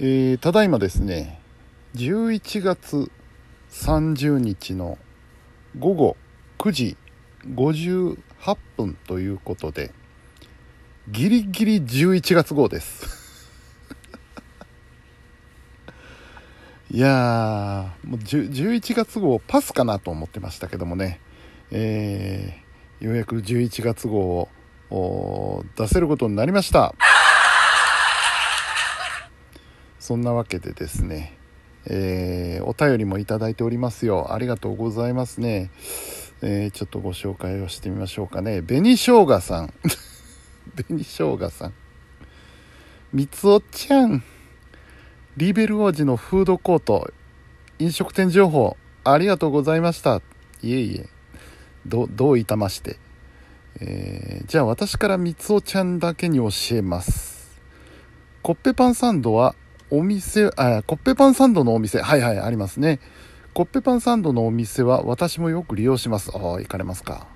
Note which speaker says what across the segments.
Speaker 1: えーただいまですね11月30日の午後9時58分ということでギリギリ11月号です。いやーもう11月号パスかなと思ってましたけどもねえーようやく11月号を出せることになりました。そんなわけでですね、えーお便りもいただいておりますよ。ありがとうございますね。えーちょっとご紹介をしてみましょうかね。紅生姜さん。紅生姜さん。みつおちゃん。リベル王子のフードコート。飲食店情報、ありがとうございました。いえいえ。ど、どういたまして。えーじゃあ私からみつおちゃんだけに教えます。コッペパンサンドはお店、あ、コッペパンサンドのお店、はいはい、ありますね。コッペパンサンドのお店は私もよく利用します。ああ、行かれますか。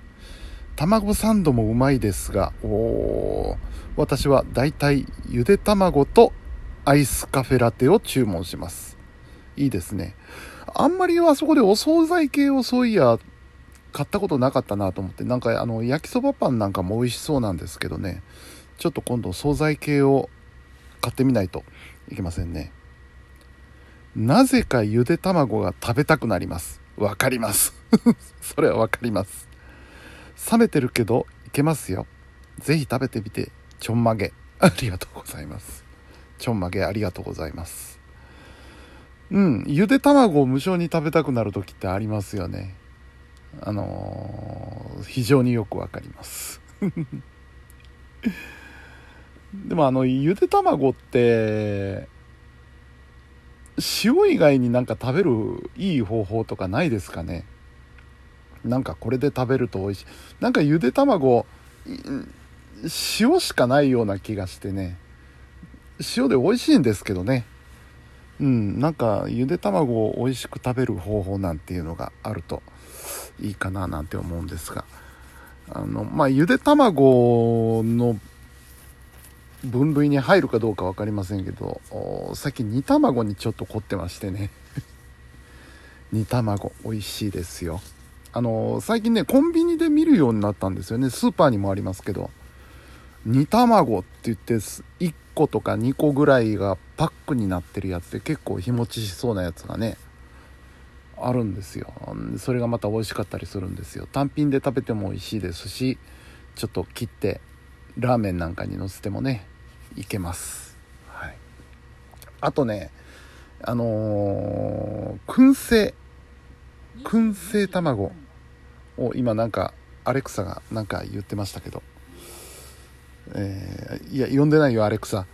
Speaker 1: 卵サンドもうまいですが、おー私はだいたいゆで卵とアイスカフェラテを注文します。いいですね。あんまりあそこでお惣菜系をそういや、買ったことなかったなと思って、なんかあの、焼きそばパンなんかも美味しそうなんですけどね、ちょっと今度惣菜系を買ってみないといけませんね。なぜかゆで卵が食べたくなります。わかります。それはわかります。冷めてるけどいけますよ。ぜひ食べてみて、ちょんまげ。ありがとうございます。ちょんまげありがとうございます。うん、ゆで卵を無性に食べたくなる時ってありますよね。あのー非常によくわかります。でもあの、ゆで卵って、塩以外になんか食べるいい方法とかないですかね？なんかこれで食べると美味しい。なんかゆで卵、塩しかないような気がしてね。塩で美味しいんですけどね。うん、なんかゆで卵を美味しく食べる方法なんていうのがあるといいかななんて思うんですが。あの、まあ、ゆで卵の分類に入るかどうか分かりませんけどお最近煮卵にちょっと凝ってましてね。煮卵美味しいですよ。あの最近ねコンビニで見るようになったんですよね。スーパーにもありますけど。煮卵って言って1個とか2個ぐらいがパックになってるやつで結構日持ちしそうなやつがねあるんですよ。それがまた美味しかったりするんですよ。単品で食べても美味しいですしちょっと切ってラーメンなんかにのせてもねいけます。はい。あとねあのー燻製燻製卵を今なんかアレクサがなんか言ってましたけど。えーいや呼んでないよアレクサ。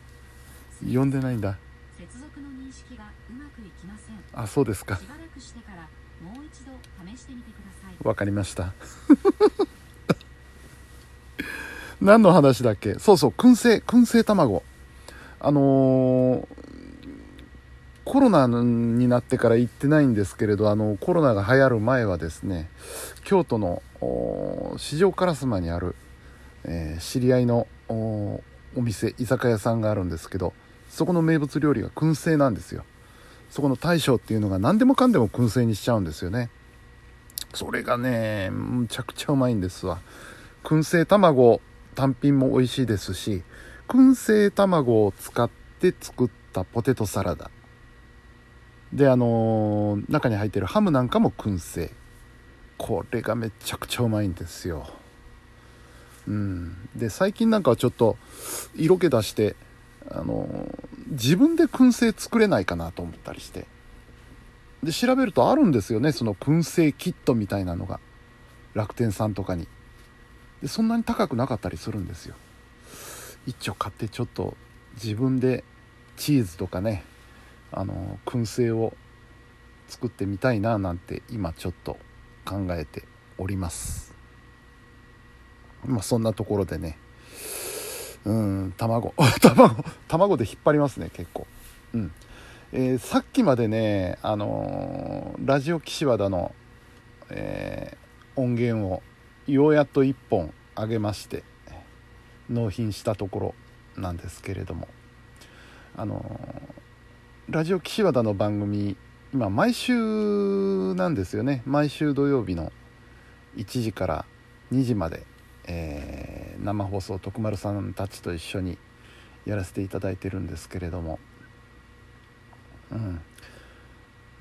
Speaker 1: 呼んでないんだ。
Speaker 2: 接続の認識がうまくいきません。
Speaker 1: あそうですか。
Speaker 2: しばらくしてからもう一度試してみてください。
Speaker 1: わかりました何の話だっけ？そうそう燻製燻製卵。あのーコロナになってから行ってないんですけれどあのコロナが流行る前はですね京都のお四条烏丸にある、えー知り合いのおお店居酒屋さんがあるんですけどそこの名物料理が燻製なんですよ。そこの大将っていうのが何でもかんでも燻製にしちゃうんですよね。それがねむちゃくちゃうまいんですわ。燻製卵単品も美味しいですし燻製卵を使って作ったポテトサラダ。であのー中に入ってるハムなんかも燻製。これがめちゃくちゃうまいんですよ。うん。で最近なんかはちょっと色気出してあのー自分で燻製作れないかなと思ったりして。で調べるとあるんですよねその燻製キットみたいなのが。楽天さんとかに。でそんなに高くなかったりするんですよ。一丁買ってちょっと自分でチーズとかねあの燻製を作ってみたいななんて今ちょっと考えております。まあそんなところでね。うん卵。卵卵で引っ張りますね結構。うん。えーさっきまでねあのーラジオ岸和田の、えー音源をようやっと1本上げまして納品したところなんですけれども。あのラジオ岸和田の番組今毎週なんですよね。毎週土曜日の1時から2時まで、えー生放送徳丸さんたちと一緒にやらせていただいてるんですけれども、うん、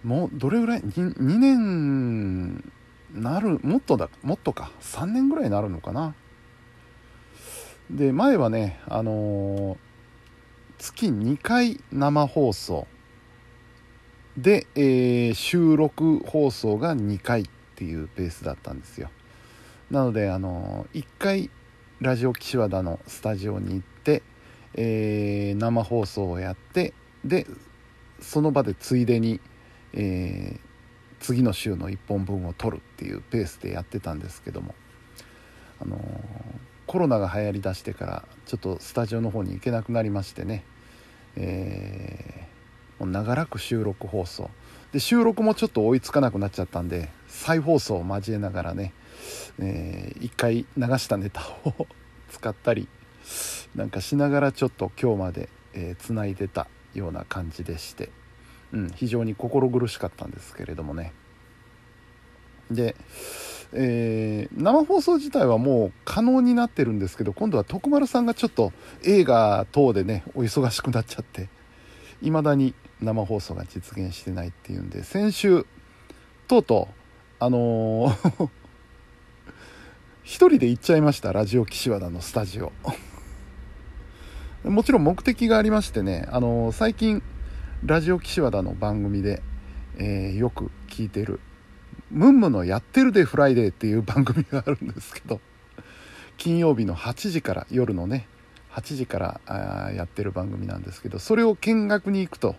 Speaker 1: もうどれぐらい？2, 2年なるもっとだもっとか。3年ぐらいになるのかな。で前はねあのー月2回生放送で、えー収録放送が2回っていうペースだったんですよ。なのであの1回ラジオ岸和田のスタジオに行って、えー生放送をやってでその場でついでに、えー次の週の1本分を撮るっていうペースでやってたんですけどもあのコロナが流行りだしてからちょっとスタジオの方に行けなくなりましてね、えーもう長らく収録放送。で収録もちょっと追いつかなくなっちゃったんで再放送を交えながらね、えー一回流したネタを 使ったりなんかしながらちょっと今日までつない、でたような感じでして、うん、非常に心苦しかったんですけれどもね。で、えー生放送自体はもう可能になってるんですけど今度は徳丸さんがちょっと映画等でねお忙しくなっちゃっていまだに生放送が実現してないっていうんで先週とうとうあのー 一人で行っちゃいましたラジオ岸和田のスタジオ。もちろん目的がありましてね、あのー最近ラジオ岸和田の番組で、えーよく聞いてる「ムンムのやってるでフライデー」っていう番組があるんですけど金曜日の8時から夜のね8時からあやってる番組なんですけどそれを見学に行くと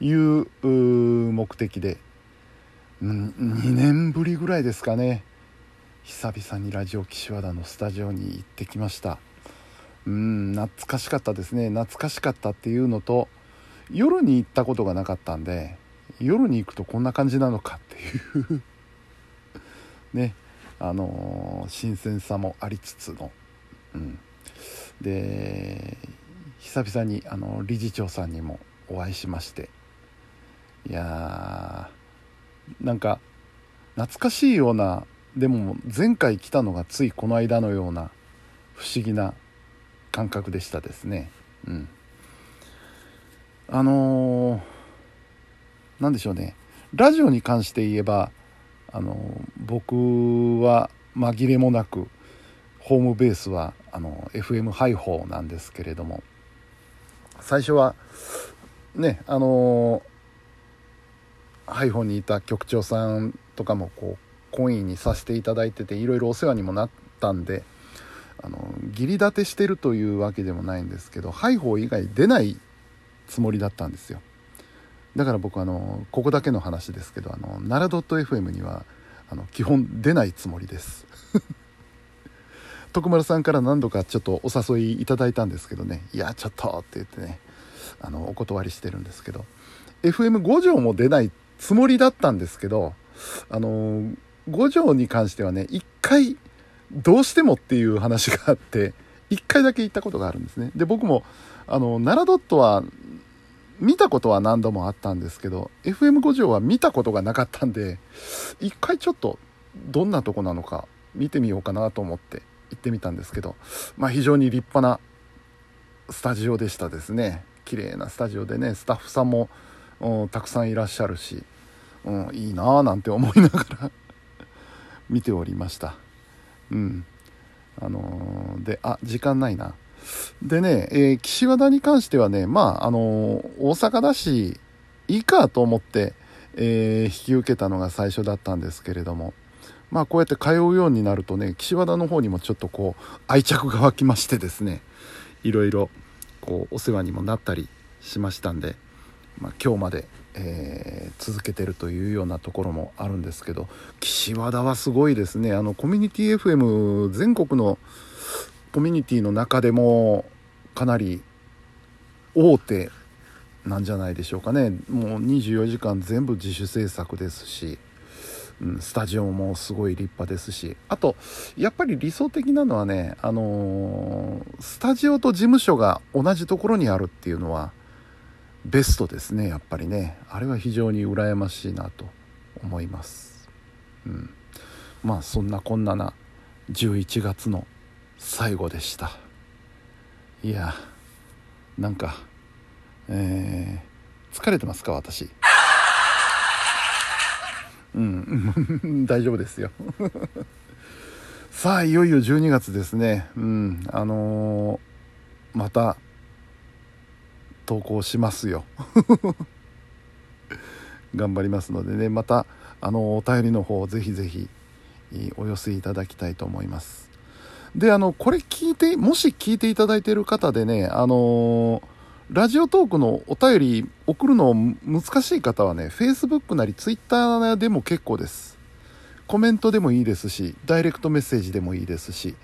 Speaker 1: いうう目的で、うん、2年ぶりぐらいですかね久々にラジオ岸和田のスタジオに行ってきました。うん懐かしかったですね。懐かしかったっていうのと夜に行ったことがなかったんで夜に行くとこんな感じなのかっていう。ね。あのー新鮮さもありつつの、うん、で久々にあの理事長さんにもお会いしまして。いやーなんか懐かしいようなでも前回来たのがついこの間のような不思議な感覚でしたですね。うん。あのーなんでしょうね。ラジオに関して言えばあの僕は紛れもなくホームベースはあの FM ハイホーなんですけれども最初はねあのハイホーにいた局長さんとかもこう懇意にさせていただいてていろいろお世話にもなったんであの義理立てしてるというわけでもないんですけどハイホー以外出ないつもりだったんですよ。だから僕あのここだけの話ですけどあの奈良 .fm にはあの基本出ないつもりです。徳丸さんから何度かちょっとお誘いいただいたんですけどね「いやちょっと」って言ってねあのお断りしてるんですけど。FM5 条も出ないつもりだったんですけどあの5条に関してはね一回どうしてもっていう話があって一回だけ行ったことがあるんですね。で僕もあの奈良ドットは見たことは何度もあったんですけど FM5 条は見たことがなかったんで一回ちょっとどんなとこなのか見てみようかなと思って行ってみたんですけどまあ非常に立派なスタジオでしたですね。綺麗なスタジオでねスタッフさんもたくさんいらっしゃるし、うん、いいなぁなんて思いながら 見ておりました。うん。あのーであ時間ないな。でね、えー岸和田に関してはねまああのー大阪だしいいかと思って、えー引き受けたのが最初だったんですけれどもまあこうやって通うようになるとね岸和田の方にもちょっとこう愛着が湧きましてですねいろいろこうお世話にもなったりしましたんで、まあ、今日まで、えー続けてるというようなところもあるんですけど岸和田はすごいですね。あのコミュニティ FM 全国のコミュニティの中でもかなり大手なんじゃないでしょうかね。もう24時間全部自主制作ですし、うん、スタジオもすごい立派ですし。あとやっぱり理想的なのはね、あのースタジオと事務所が同じところにあるっていうのはベストですねやっぱりね。あれは非常に羨ましいなと思います。うん。まあそんなこんなな11月の最後でした。いやなんかえー、疲れてますか私？うん 大丈夫ですよ。さあいよいよ12月ですね。うんあのー、また投稿しますよ。頑張りますのでね。またあのお便りの方ぜひぜひお寄せいただきたいと思います。であのこれ聞いてもし聞いていただいている方でねあのラジオトークのお便り送るの難しい方はね Facebook なり Twitter でも結構です。コメントでもいいですしダイレクトメッセージでもいいですし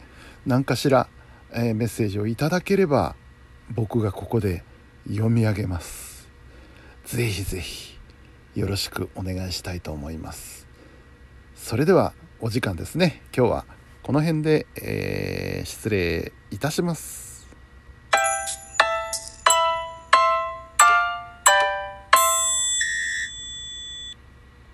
Speaker 1: 何かしら、えー、メッセージをいただければ僕がここで読み上げます。ぜひぜひよろしくお願いしたいと思います。それではお時間ですね。今日はこの辺で、えー、失礼いたします。